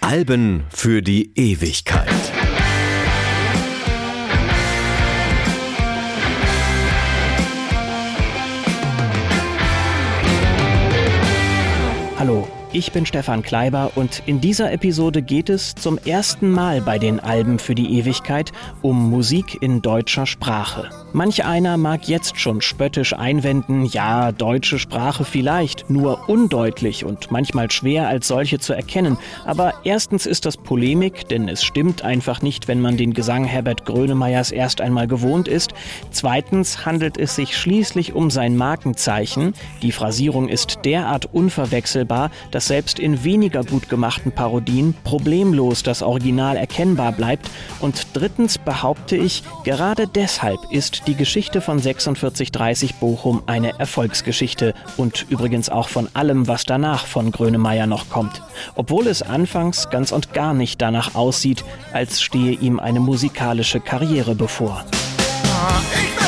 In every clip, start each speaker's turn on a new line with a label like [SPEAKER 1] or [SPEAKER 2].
[SPEAKER 1] Alben für die Ewigkeit.
[SPEAKER 2] Hallo, ich bin Stefan Kleiber und in dieser Episode geht es zum ersten Mal bei den Alben für die Ewigkeit um Musik in deutscher Sprache. Manch einer mag jetzt schon spöttisch einwenden, ja, deutsche Sprache vielleicht, nur undeutlich und manchmal schwer als solche zu erkennen. Aber erstens ist das Polemik, denn es stimmt einfach nicht, wenn man den Gesang Herbert Grönemeyers erst einmal gewohnt ist. Zweitens handelt es sich schließlich um sein Markenzeichen. Die Phrasierung ist derart unverwechselbar, dass selbst in weniger gut gemachten Parodien problemlos das Original erkennbar bleibt. Und drittens behaupte ich, gerade deshalb ist die Geschichte von 4630 Bochum eine Erfolgsgeschichte und übrigens auch von allem, was danach von Grönemeyer noch kommt. Obwohl es anfangs ganz und gar nicht danach aussieht, als stehe ihm eine musikalische Karriere bevor. Ich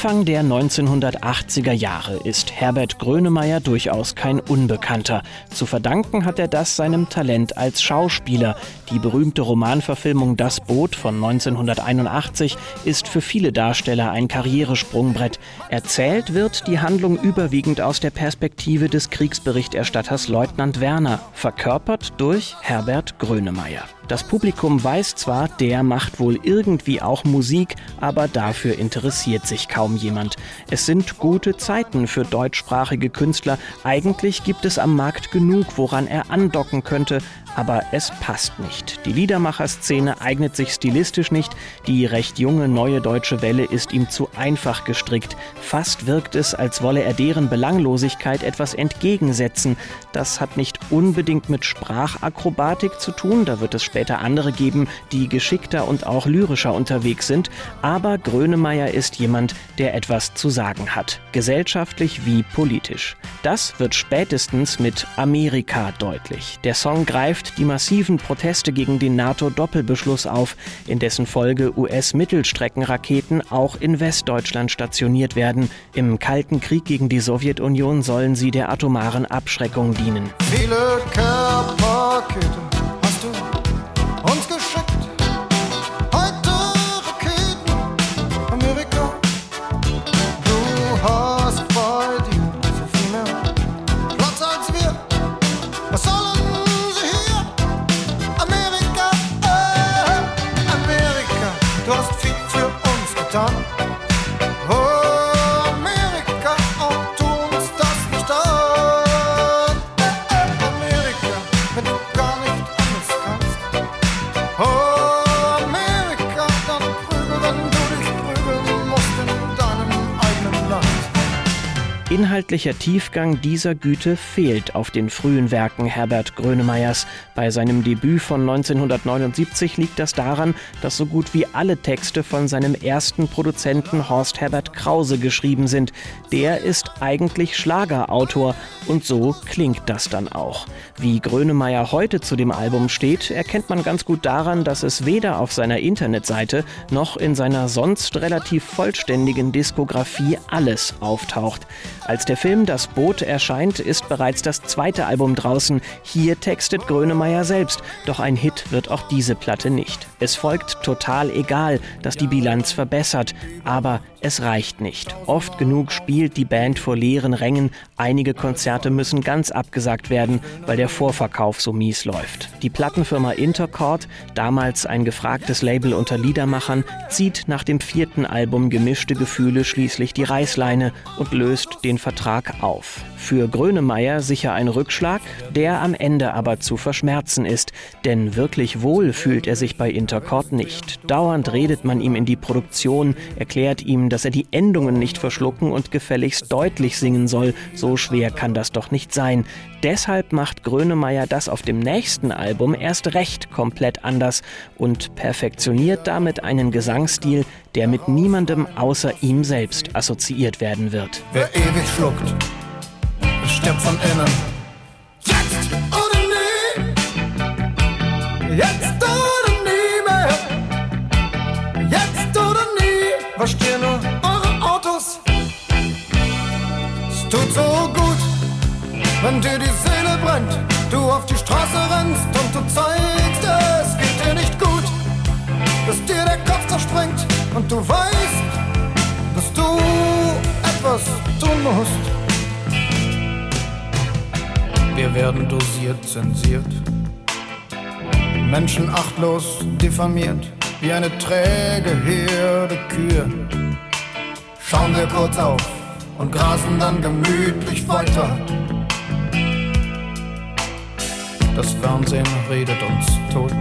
[SPEAKER 2] Anfang der 1980er Jahre ist Herbert Grönemeyer durchaus kein Unbekannter. Zu verdanken hat er das seinem Talent als Schauspieler. Die berühmte Romanverfilmung Das Boot von 1981 ist für viele Darsteller ein Karrieresprungbrett. Erzählt wird die Handlung überwiegend aus der Perspektive des Kriegsberichterstatters Leutnant Werner, verkörpert durch Herbert Grönemeyer. Das Publikum weiß zwar, der macht wohl irgendwie auch Musik, aber dafür interessiert sich kaum jemand. Es sind gute Zeiten für deutschsprachige Künstler. Eigentlich gibt es am Markt genug, woran er andocken könnte, aber es passt nicht. Die Liedermacherszene eignet sich stilistisch nicht, die recht junge neue deutsche Welle ist ihm zu einfach gestrickt. Fast wirkt es, als wolle er deren Belanglosigkeit etwas entgegensetzen. Das hat nicht unbedingt mit Sprachakrobatik zu tun, da wird es später andere geben, die geschickter und auch lyrischer unterwegs sind, aber Grönemeyer ist jemand, der etwas zu sagen hat, gesellschaftlich wie politisch. Das wird spätestens mit Amerika deutlich. Der Song greift die massiven Proteste gegen den NATO-Doppelbeschluss auf, in dessen Folge US-Mittelstreckenraketen auch in Westdeutschland stationiert werden. Im Kalten Krieg gegen die Sowjetunion sollen sie der atomaren Abschreckung dienen. Viele Care-Pakete du hast viel für uns getan. Inhaltlicher Tiefgang dieser Güte fehlt auf den frühen Werken Herbert Grönemeyers. Bei seinem Debüt von 1979 liegt das daran, dass so gut wie alle Texte von seinem ersten Produzenten Horst Herbert Krause geschrieben sind. Der ist eigentlich Schlagerautor und so klingt das dann auch. Wie Grönemeyer heute zu dem Album steht, erkennt man ganz gut daran, dass es weder auf seiner Internetseite noch in seiner sonst relativ vollständigen Diskografie alles auftaucht. Als der Film Das Boot erscheint, ist bereits das zweite Album draußen. Hier textet Grönemeyer selbst, doch ein Hit wird auch diese Platte nicht. Es folgt total egal, dass die Bilanz verbessert, aber es reicht nicht. Oft genug spielt die Band vor leeren Rängen, einige Konzerte müssen ganz abgesagt werden, weil der Vorverkauf so mies läuft. Die Plattenfirma Intercord, damals ein gefragtes Label unter Liedermachern, zieht nach dem vierten Album Gemischte Gefühle schließlich die Reißleine und löst den Vertrag auf. Für Grönemeyer sicher ein Rückschlag, der am Ende aber zu verschmerzen ist. Denn wirklich wohl fühlt er sich bei Intercord nicht. Dauernd redet man ihm in die Produktion, erklärt ihm, dass er die Endungen nicht verschlucken und gefälligst deutlich singen soll. So schwer kann das doch nicht sein. Deshalb macht Grönemeyer das auf dem nächsten Album erst recht komplett anders und perfektioniert damit einen Gesangsstil, der mit niemandem außer ihm selbst assoziiert werden wird.
[SPEAKER 3] Wer ewig schluckt, stirbt von innen. Tut so gut, wenn dir die Seele brennt, du auf die Straße rennst und du zeigst, es geht dir nicht gut, dass dir der Kopf zerspringt und du weißt, dass du etwas tun musst. Wir werden dosiert, zensiert, Menschen achtlos diffamiert, wie eine träge Herde Kühe. Schauen wir kurz auf und grasen dann gemütlich weiter. Das Fernsehen redet uns tot.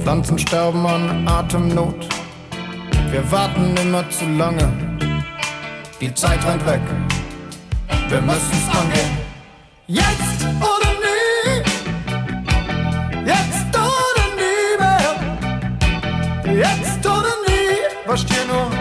[SPEAKER 3] Pflanzen sterben an Atemnot. Wir warten immer zu lange. Die Zeit rennt weg. Wir müssen's angehen. Jetzt oder nie. Jetzt oder nie mehr. Jetzt oder nie. Was stehen nur?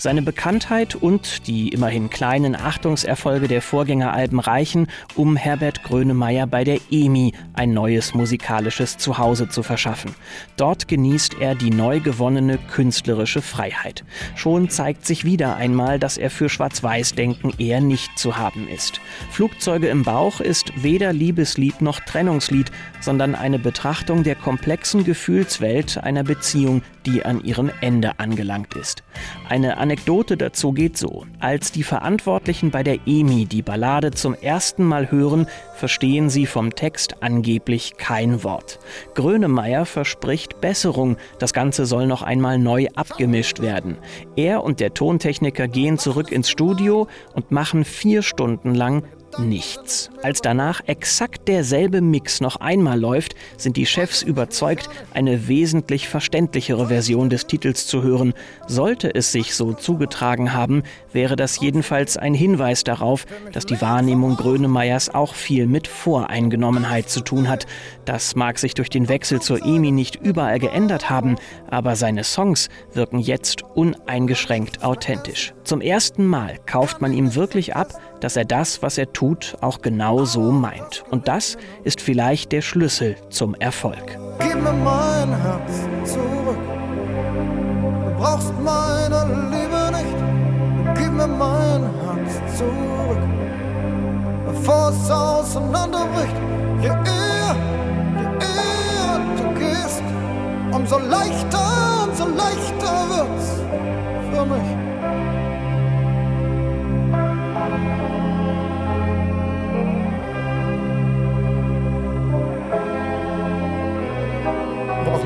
[SPEAKER 2] Seine Bekanntheit und die immerhin kleinen Achtungserfolge der Vorgängeralben reichen, um Herbert Grönemeyer bei der EMI ein neues musikalisches Zuhause zu verschaffen. Dort genießt er die neu gewonnene künstlerische Freiheit. Schon zeigt sich wieder einmal, dass er für Schwarz-Weiß-Denken eher nicht zu haben ist. Flugzeuge im Bauch ist weder Liebeslied noch Trennungslied, sondern eine Betrachtung der komplexen Gefühlswelt einer Beziehung, die an ihrem Ende angelangt ist. Eine Anekdote dazu geht so. Als die Verantwortlichen bei der EMI die Ballade zum ersten Mal hören, verstehen sie vom Text angeblich kein Wort. Grönemeyer verspricht Besserung, das Ganze soll noch einmal neu abgemischt werden. Er und der Tontechniker gehen zurück ins Studio und machen vier Stunden lang nichts. Als danach exakt derselbe Mix noch einmal läuft, sind die Chefs überzeugt, eine wesentlich verständlichere Version des Titels zu hören. Sollte es sich so zugetragen haben, wäre das jedenfalls ein Hinweis darauf, dass die Wahrnehmung Grönemeyers auch viel mit Voreingenommenheit zu tun hat. Das mag sich durch den Wechsel zur EMI nicht überall geändert haben, aber seine Songs wirken jetzt uneingeschränkt authentisch. Zum ersten Mal kauft man ihm wirklich ab, dass er das, was er tut, auch genau so meint. Und das ist vielleicht der Schlüssel zum Erfolg.
[SPEAKER 3] Gib mir mein Herz zurück. Du brauchst meine Liebe nicht. Gib mir mein Herz zurück. Bevor es auseinanderbricht, je eher, je eher du gehst, umso leichter, umso leichter wird's für mich.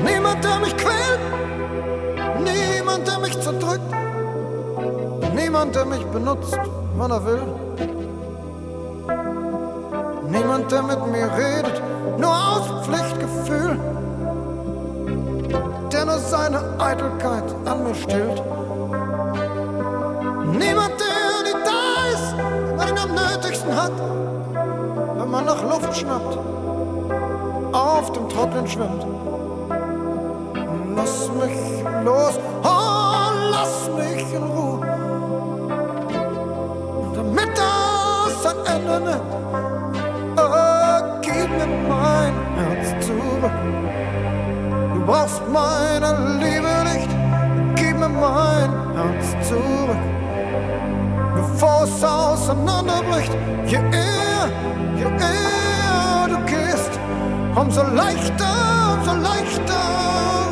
[SPEAKER 3] Niemand, der mich quält, niemand, der mich zerdrückt, niemand, der mich benutzt, wann er will. Niemand, der mit mir redet, nur aus Pflichtgefühl, der nur seine Eitelkeit an mir stillt. Niemand, der nötigsten hat, wenn man nach Luft schnappt, auf dem Trocknen schwimmt. Lass mich los, oh, lass mich in Ruhe. Damit das ein Ende nimmt, oh, gib mir mein Herz zurück. Du brauchst meine Liebe nicht, gib mir mein Herz zurück. Es auseinanderbricht, je eher, je eher du gehst, umso leichter, umso leichter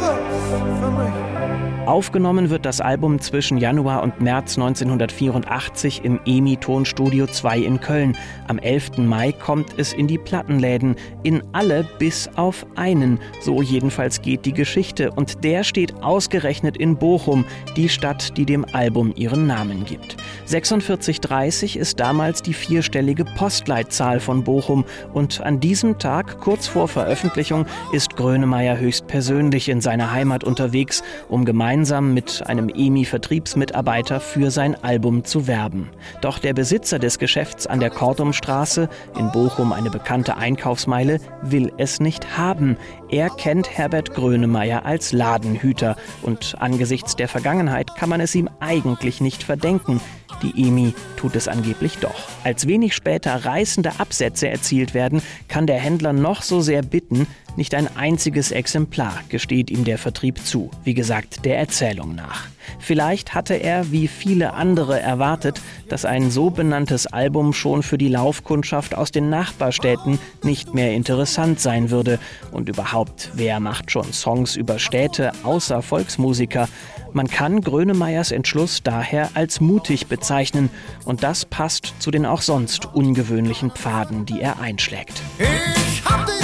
[SPEAKER 3] wird's für mich.
[SPEAKER 2] Aufgenommen wird das Album zwischen Januar und März 1984 im EMI Tonstudio 2 in Köln. Am 11. Mai kommt es in die Plattenläden, in alle bis auf einen. So jedenfalls geht die Geschichte und der steht ausgerechnet in Bochum, die Stadt, die dem Album ihren Namen gibt. 4630 ist damals die vierstellige Postleitzahl von Bochum und an diesem Tag, kurz vor Veröffentlichung, ist Grönemeyer höchstpersönlich in seiner Heimat unterwegs, um gemeinsam mit einem EMI-Vertriebsmitarbeiter für sein Album zu werben. Doch der Besitzer des Geschäfts an der Kortumstraße, in Bochum eine bekannte Einkaufsmeile, will es nicht haben. Er kennt Herbert Grönemeyer als Ladenhüter und angesichts der Vergangenheit kann man es ihm eigentlich nicht verdenken. Die EMI tut es angeblich doch. Als wenig später reißende Absätze erzielt werden, kann der Händler noch so sehr bitten, nicht ein einziges Exemplar gesteht ihm der Vertrieb zu, wie gesagt, der Erzählung nach. Vielleicht hatte er, wie viele andere, erwartet, dass ein so benanntes Album schon für die Laufkundschaft aus den Nachbarstädten nicht mehr interessant sein würde. Und überhaupt, wer macht schon Songs über Städte außer Volksmusiker? Man kann Grönemeyers Entschluss daher als mutig bezeichnen. Und das passt zu den auch sonst ungewöhnlichen Pfaden, die er einschlägt.
[SPEAKER 3] Ich hab dich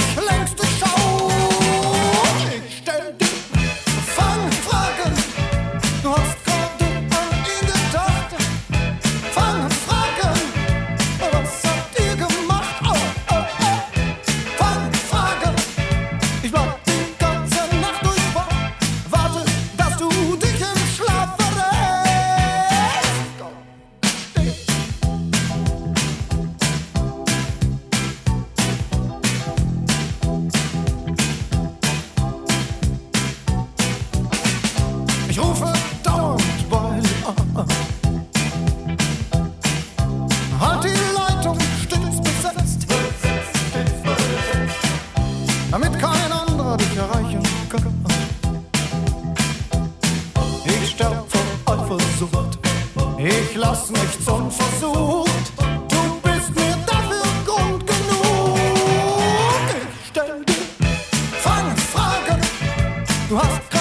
[SPEAKER 3] du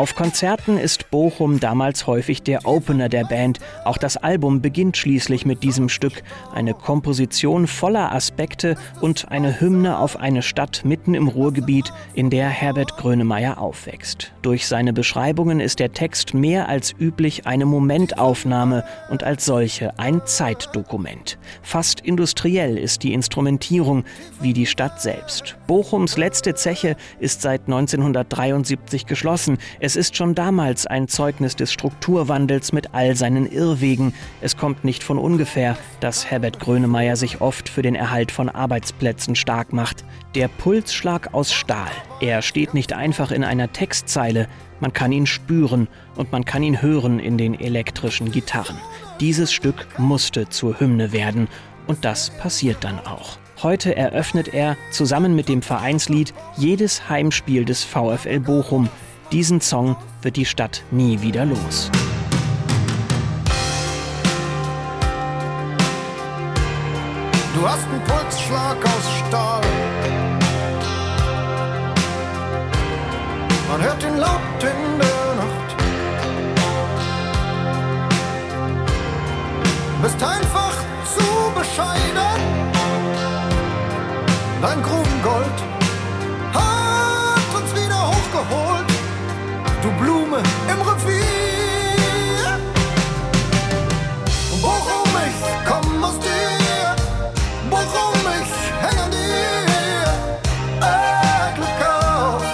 [SPEAKER 2] Auf Konzerten ist Bochum damals häufig der Opener der Band. Auch das Album beginnt schließlich mit diesem Stück. Eine Komposition voller Aspekte und eine Hymne auf eine Stadt mitten im Ruhrgebiet, in der Herbert Grönemeyer aufwächst. Durch seine Beschreibungen ist der Text mehr als üblich eine Momentaufnahme und als solche ein Zeitdokument. Fast industriell ist die Instrumentierung wie die Stadt selbst. Bochums letzte Zeche ist seit 1973 geschlossen. Es ist schon damals ein Zeugnis des Strukturwandels mit all seinen Irrwegen. Es kommt nicht von ungefähr, dass Herbert Grönemeyer sich oft für den Erhalt von Arbeitsplätzen stark macht. Der Pulsschlag aus Stahl. Er steht nicht einfach in einer Textzeile. Man kann ihn spüren und man kann ihn hören in den elektrischen Gitarren. Dieses Stück musste zur Hymne werden und das passiert dann auch. Heute eröffnet er zusammen mit dem Vereinslied jedes Heimspiel des VfL Bochum. Diesen Song wird die Stadt nie wieder los.
[SPEAKER 3] Du hast einen Pulsschlag aus Stahl. Man hört ihn laut in der Nacht. Bist einfach zu bescheiden. Dein Grubengold hat uns wieder hochgeholt. Du Blume im Revier. Bochum, ich komm aus dir. Bochum, ich häng an dir. Äh, Glück auf,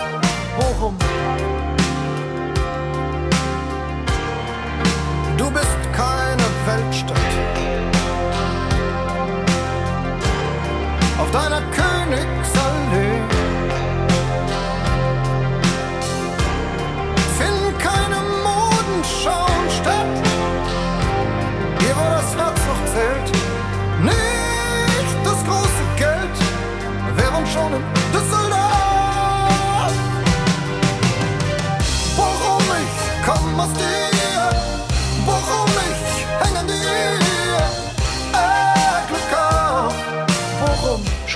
[SPEAKER 3] Bochum. Du bist keine Weltstadt.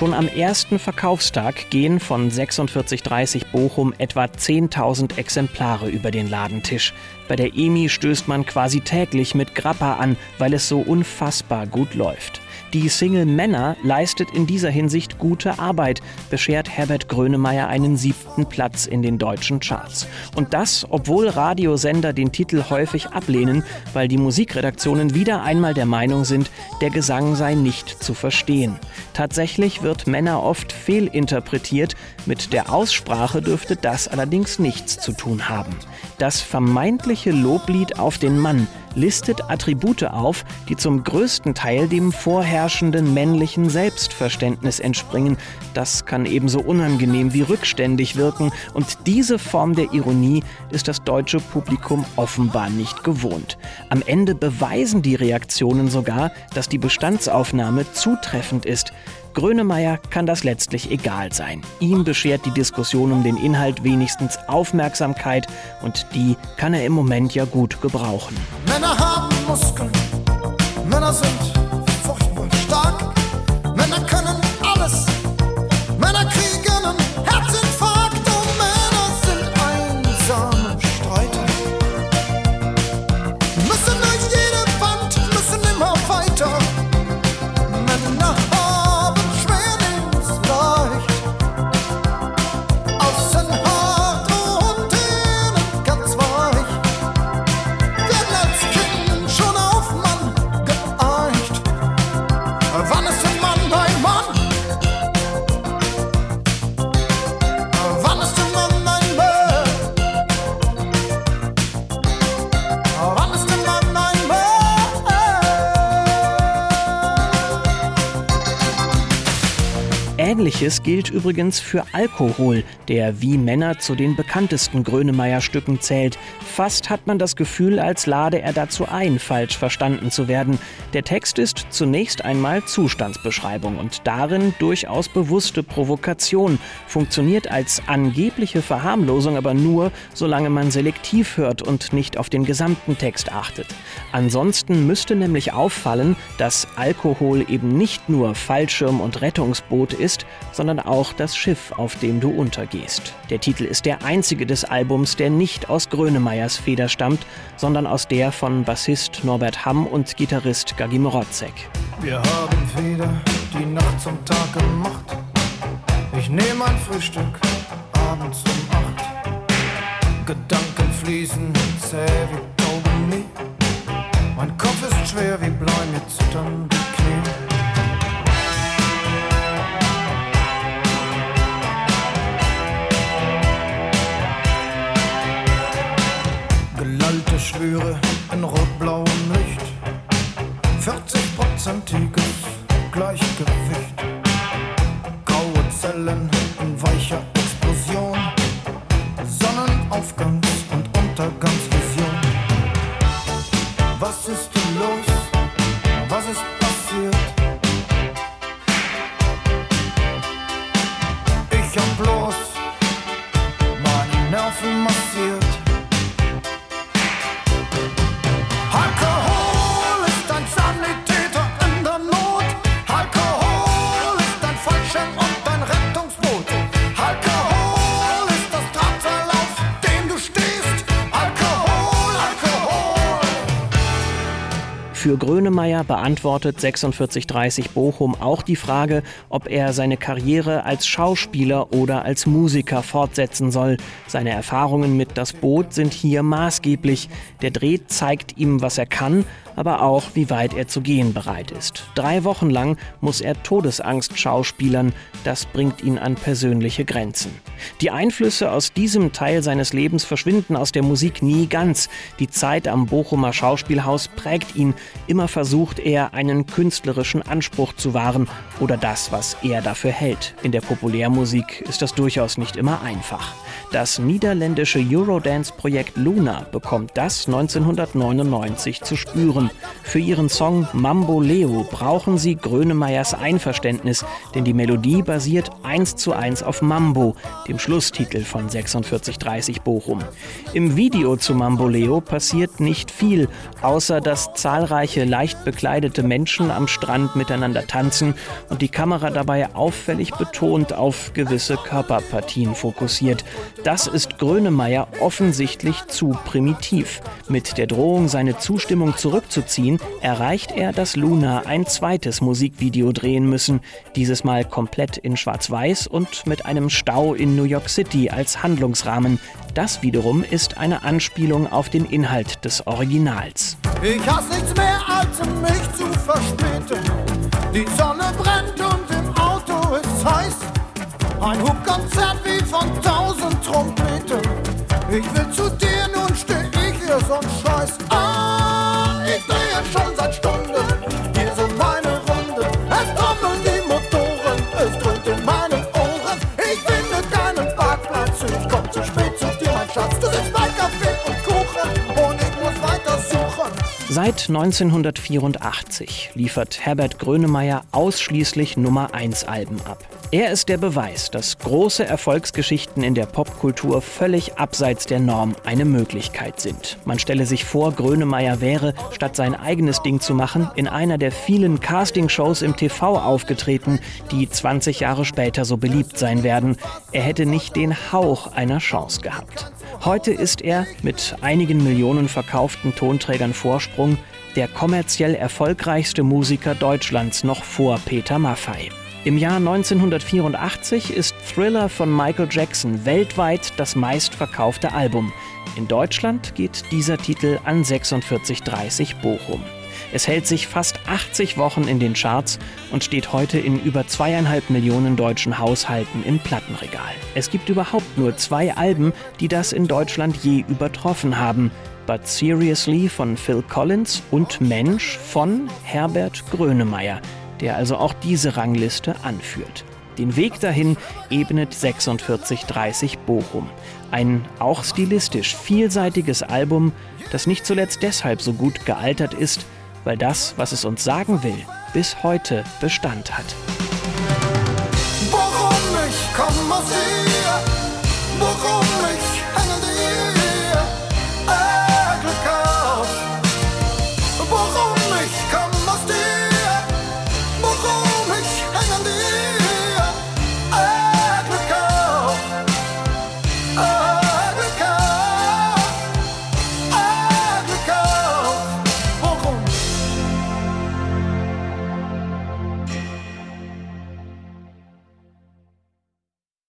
[SPEAKER 2] Schon am ersten Verkaufstag gehen von 4630 Bochum etwa 10.000 Exemplare über den Ladentisch. Bei der EMI stößt man quasi täglich mit Grappa an, weil es so unfassbar gut läuft. Die Single Männer leistet in dieser Hinsicht gute Arbeit, beschert Herbert Grönemeyer einen siebten Platz in den deutschen Charts. Und das, obwohl Radiosender den Titel häufig ablehnen, weil die Musikredaktionen wieder einmal der Meinung sind, der Gesang sei nicht zu verstehen. Tatsächlich wird Männer oft fehlinterpretiert, mit der Aussprache dürfte das allerdings nichts zu tun haben. Das vermeintliche Loblied auf den Mann listet Attribute auf, die zum größten Teil dem vorherrschenden männlichen Selbstverständnis entspringen. Das kann ebenso unangenehm wie rückständig wirken und diese Form der Ironie ist das deutsche Publikum offenbar nicht gewohnt. Am Ende beweisen die Reaktionen sogar, dass die Bestandsaufnahme zutreffend ist. Grönemeyer kann das letztlich egal sein. Ihm beschert die Diskussion um den Inhalt wenigstens Aufmerksamkeit und die kann er im Moment ja gut gebrauchen.
[SPEAKER 3] Männer haben Muskeln, Männer sind
[SPEAKER 2] Ähnliches gilt übrigens für Alkohol, der wie Männer zu den bekanntesten Grönemeyer-Stücken zählt. Fast hat man das Gefühl, als lade er dazu ein, falsch verstanden zu werden. Der Text ist zunächst einmal Zustandsbeschreibung und darin durchaus bewusste Provokation, funktioniert als angebliche Verharmlosung aber nur, solange man selektiv hört und nicht auf den gesamten Text achtet. Ansonsten müsste nämlich auffallen, dass Alkohol eben nicht nur Fallschirm und Rettungsboot ist, sondern auch das Schiff, auf dem du untergehst. Der Titel ist der einzige des Albums, der nicht aus Grönemeyers Feder stammt, sondern aus der von Bassist Norbert Hamm und Gitarrist Gagi Mrotzek.
[SPEAKER 3] Wir haben wieder die Nacht zum Tag gemacht. Ich nehme ein Frühstück abends um acht. Gedanken fließen zäh wie Kaugummi. Mein Kopf ist schwer wie Blei, mir zittern Schwüre in rot-blauem Licht. 40-prozentiges Gleichgewicht. Graue Zellen in weicher Explosion. Sonnenaufgangs- und Untergangsvision. Was ist denn los? Was ist passiert? Ich hab bloß meine Nerven massiert.
[SPEAKER 2] Für Grönemeyer beantwortet 4630 Bochum auch die Frage, ob er seine Karriere als Schauspieler oder als Musiker fortsetzen soll. Seine Erfahrungen mit Das Boot sind hier maßgeblich. Der Dreh zeigt ihm, was er kann, aber auch, wie weit er zu gehen bereit ist. Drei Wochen lang muss er Todesangst schauspielern. Das bringt ihn an persönliche Grenzen. Die Einflüsse aus diesem Teil seines Lebens verschwinden aus der Musik nie ganz. Die Zeit am Bochumer Schauspielhaus prägt ihn. Immer versucht er, einen künstlerischen Anspruch zu wahren oder das, was er dafür hält. In der Populärmusik ist das durchaus nicht immer einfach. Das niederländische Eurodance-Projekt Luna bekommt das 1999 zu spüren. Hören. Für ihren Song Mambo Leo brauchen sie Grönemeyers Einverständnis, denn die Melodie basiert eins zu eins auf Mambo, dem Schlusstitel von 4630 Bochum. Im Video zu Mambo Leo passiert nicht viel, außer dass zahlreiche leicht bekleidete Menschen am Strand miteinander tanzen und die Kamera dabei auffällig betont auf gewisse Körperpartien fokussiert. Das ist Grönemeyer offensichtlich zu primitiv. Mit der Drohung, seine Zustimmung zurückzuziehen, erreicht er, dass Luna ein zweites Musikvideo drehen müssen, dieses Mal komplett in Schwarz-Weiß und mit einem Stau in New York City als Handlungsrahmen. Das wiederum ist eine Anspielung auf den Inhalt des Originals.
[SPEAKER 3] Ich hasse nichts mehr, als mich zu verspäten. Die Sonne brennt und im Auto ist heiß. Ein Hubkonzert wie von tausend Trompeten. Ich will zu dir, nun steh ich hier so Scheiß. Ah,
[SPEAKER 2] Seit 1984 liefert Herbert Grönemeyer ausschließlich Nummer 1 Alben ab. Er ist der Beweis, dass große Erfolgsgeschichten in der Popkultur völlig abseits der Norm eine Möglichkeit sind. Man stelle sich vor, Grönemeyer wäre, statt sein eigenes Ding zu machen, in einer der vielen Castingshows im TV aufgetreten, die 20 Jahre später so beliebt sein werden. Er hätte nicht den Hauch einer Chance gehabt. Heute ist er mit einigen Millionen verkauften Tonträgern Vorsprung der kommerziell erfolgreichste Musiker Deutschlands noch vor Peter Maffay. Im Jahr 1984 ist Thriller von Michael Jackson weltweit das meistverkaufte Album. In Deutschland geht dieser Titel an 4630 Bochum. Es hält sich fast 80 Wochen in den Charts und steht heute in über zweieinhalb Millionen deutschen Haushalten im Plattenregal. Es gibt überhaupt nur zwei Alben, die das in Deutschland je übertroffen haben. But Seriously von Phil Collins und Mensch von Herbert Grönemeyer der also auch diese Rangliste anführt. Den Weg dahin ebnet 4630 Bochum. Ein auch stilistisch vielseitiges Album, das nicht zuletzt deshalb so gut gealtert ist, weil das, was es uns sagen will, bis heute Bestand hat.